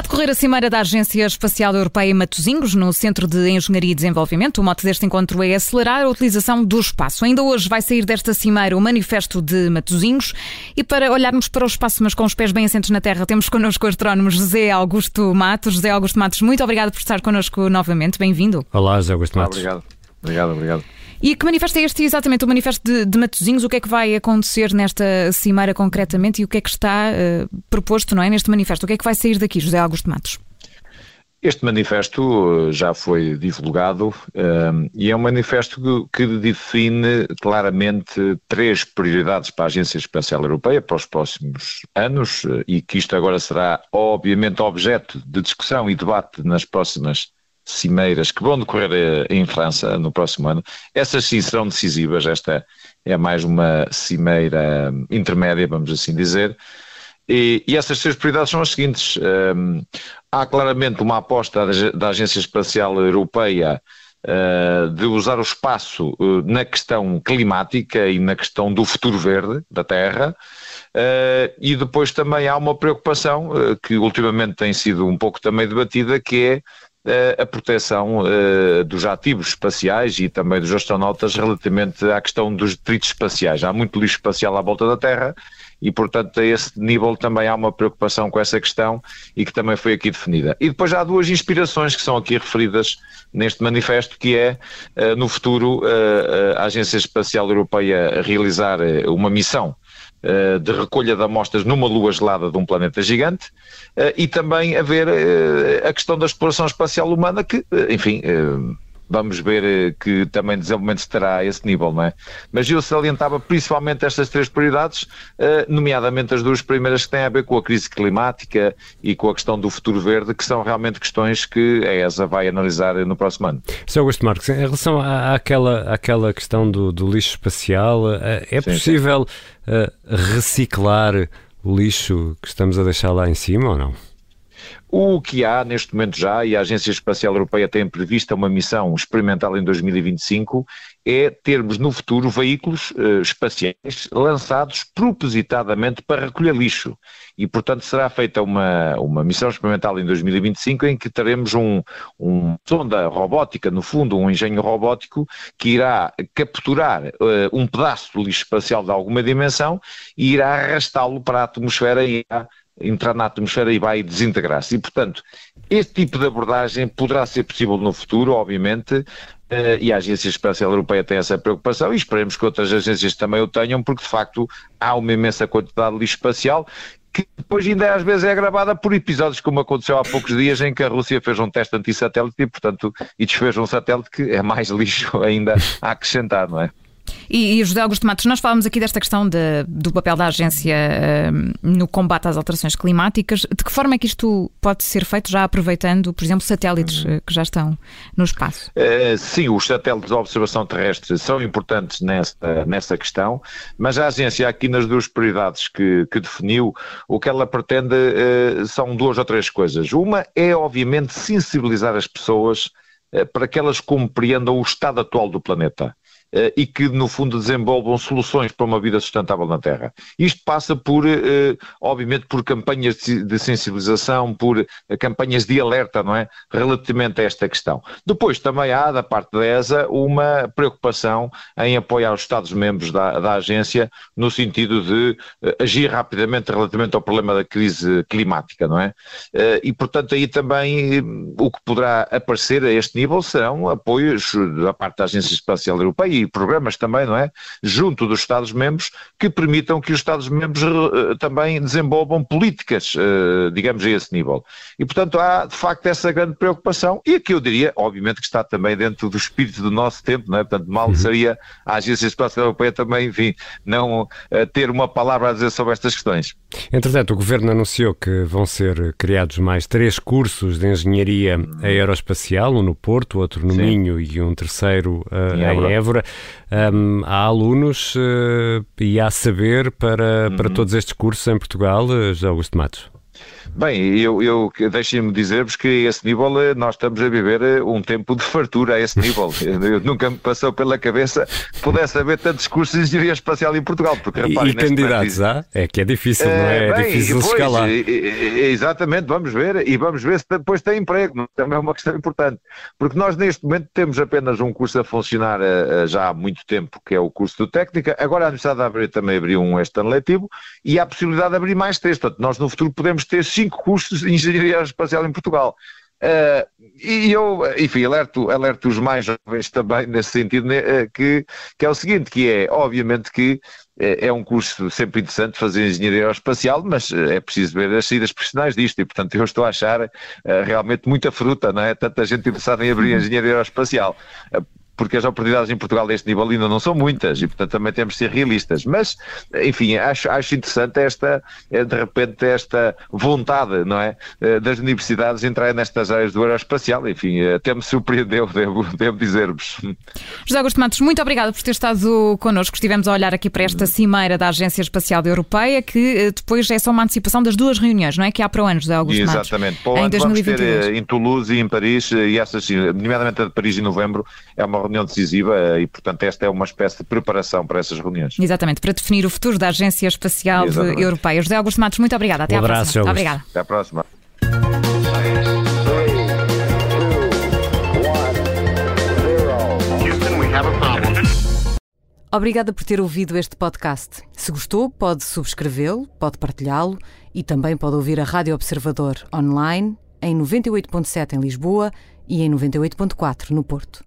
a decorrer a Cimeira da Agência Espacial Europeia em Matosinhos, no Centro de Engenharia e Desenvolvimento. O mote deste encontro é acelerar a utilização do espaço. Ainda hoje vai sair desta Cimeira o Manifesto de Matosinhos. E para olharmos para o espaço, mas com os pés bem assentos na terra, temos connosco o astrónomo José Augusto Matos. José Augusto Matos, muito obrigado por estar connosco novamente. Bem-vindo. Olá, José Augusto Matos. Obrigado. Obrigado, obrigado. E que manifesto é este exatamente, o manifesto de, de Matosinhos? O que é que vai acontecer nesta cimeira concretamente e o que é que está uh, proposto não é, neste manifesto? O que é que vai sair daqui, José Augusto Matos? Este manifesto eh, já foi divulgado uh, e é um manifesto que, que, define claramente três prioridades para a Agência Espacial Europeia para os próximos anos uh, e que isto agora será obviamente objeto de discussão e debate nas próximas cimeiras que vão decorrer eh, em França no próximo ano. Essas sim serão decisivas. Esta é mais uma cimeira intermédia, vamos assim dizer. E, e essas três prioridades são as seguintes. Um, há claramente uma aposta da Agência Espacial Europeia uh, de usar o espaço uh, na questão climática e na questão do futuro verde da Terra. Uh, e depois também há uma preocupação que ultimamente tem sido um pouco também debatida, que é a proteção uh, dos ativos espaciais e também dos astronautas relativamente à questão dos detritos espaciais. Há muito lixo espacial à volta da Terra e, portanto, a esse nível também há uma preocupação com essa questão e que também foi aqui definida. E depois há duas inspirações que são aqui referidas neste manifesto, que é, uh, no futuro, uh, a Agência Espacial Europeia realizar uma missão eh, de recolha de amostras numa lua gelada de um planeta gigante eh, e também haver eh, a questão da exploração espacial humana que, enfim, vamos ver eh, que também desenvolvimento estará a esse nível, não é? Mas eu salientava principalmente estas três prioridades, eh, nomeadamente as duas primeiras que têm a ver com a crise climática e com a questão do futuro verde, que são realmente questões que a ESA vai analisar no próximo ano. Sr. Augusto Marques, em relação àquela, àquela questão do, do lixo espacial, eh, é sim, possível sim. reciclar o lixo que estamos a deixar lá em cima ou não? O que há neste momento já, e a Agência Espacial Europeia tem prevista uma missão experimental em 2025, é termos no futuro veículos uh, espaciais lançados propositadamente para recolher lixo. E, portanto, será feita uma, uma missão experimental em 2025 em que teremos um, um sonda robótica, no fundo, um engenho robótico, que irá capturar uh, um pedaço do lixo espacial de alguma dimensão e irá arrastá-lo para a atmosfera e irá entrar na atmosfera e vai desintegrar-se. E, portanto, este tipo de abordagem poderá ser possível no futuro, obviamente, eh, e a Agência Espacial Europeia tem essa preocupação e esperemos que outras agências também o tenham, porque de facto há uma imensa quantidade de lixo espacial que depois ainda às vezes é agravada por episódios como aconteceu há poucos dias em que a Rússia fez um teste antissatélite e portanto e desfez um satélite que é mais lixo ainda a acrescentar, não é? E, e José Augusto Matos, nós falamos aqui desta questão de, do papel da agência uh, no combate às alterações climáticas. De que forma é que isto pode ser feito, já aproveitando, por exemplo, satélites uh, que já estão no espaço? Uh, sim, os satélites de observação terrestre são importantes nessa, nessa questão, mas a agência, aqui nas duas prioridades que, que definiu, o que ela pretende são duas ou três coisas. Uma é, obviamente, sensibilizar as pessoas para que elas compreendam o estado atual do planeta. Eh, e que, no fundo, desenvolvam soluções para uma vida sustentável na Terra. Isto passa por, eh, obviamente, por campanhas de sensibilização, por eh, campanhas de alerta, não é? Relativamente a esta questão. Depois também há, da parte da ESA, uma preocupação em apoiar os Estados-membros da, da agência no sentido de agir rapidamente relativamente ao problema da crise climática, não é? E, portanto, aí também o que poderá aparecer a este nível serão apoios da parte da Agência Espacial Europeia e programas também, não é? Junto dos Estados-membros que permitam que os Estados-membros uh, também desenvolvam políticas, uh, digamos, a esse nível. E, portanto, há de facto essa grande preocupação e aqui eu diria, obviamente, que está também dentro do espírito do nosso tempo, não é? Portanto, mal uhum. seria a Agência Espacial Europeia também, enfim, não uh, ter uma palavra a dizer sobre estas questões. Entretanto, o Governo anunciou que vão ser criados mais três cursos de engenharia aeroespacial, um no Porto, outro no Sim. Minho e um terceiro uh, em, Évora. Évora. Um, há alunos uh, e há saber para, para uhum. todos estes cursos em Portugal, uh, José Augusto Matos? Bem, eu, eu deixem-me dizer-vos que a esse nível eh, nós estamos a viver eh, um tempo de fartura a esse nível. eu, nunca me passou pela cabeça que pudesse haver tantos cursos de engenharia espacial em Portugal. Porque, reparem, e, candidatos há? É que é difícil, não é? É bem, difícil pois, escalar. Exatamente, vamos ver e vamos ver se depois tem emprego. Também é uma questão importante. Porque nós neste momento temos apenas um curso a funcionar já há muito tempo, que é o curso de técnica. Agora a Universidade de Abril também abriu um este ano letivo e há a possibilidade de abrir mais três. Portanto, nós no futuro podemos ter cinco cursos de engenharia espacial em Portugal. Uh, e eu, enfim, alerto, alerto os mais jovens também nesse sentido, né, que, que é o seguinte, que é, obviamente que é um curso sempre interessante fazer engenharia aeroespacial, mas é preciso ver as saídas profissionais disto e, portanto, eu estou a achar uh, realmente muita fruta, não é? Tanta gente interessada em abrir engenharia aeroespacial. Uh, porque as oportunidades em Portugal deste nível ainda não são muitas e, portanto, também temos de ser realistas. Mas, enfim, acho, acho interessante esta, eh, de repente, esta vontade, não é, eh, das universidades entrarem nestas áreas do aeroespacial. Enfim, até me surpreendeu, devo, devo dizer-vos. José Augusto Matos, muito obrigado por ter estado connosco. Estivemos a olhar aqui para esta cimeira da Agência Espacial Europeia, que eh, depois é só uma antecipação das duas reuniões, não é? Que há para o ano, José Augusto Matos. Exatamente. Para o ano vamos ter em Toulouse e em Paris, e essas, nomeadamente a de Paris em novembro, é uma reunião decisiva e, portanto, esta é uma espécie de preparação para essas reuniões. Exatamente, para definir o futuro da Agência Espacial Europeia. José Augusto Matos, muito obrigada. Até um à abraço, próxima. Obrigada. Até à próxima. Obrigada por ter ouvido este podcast. Se gostou, pode subscrevê-lo, pode partilhá-lo e também pode ouvir a Rádio Observador online em 98.7 em Lisboa e em 98.4 no Porto.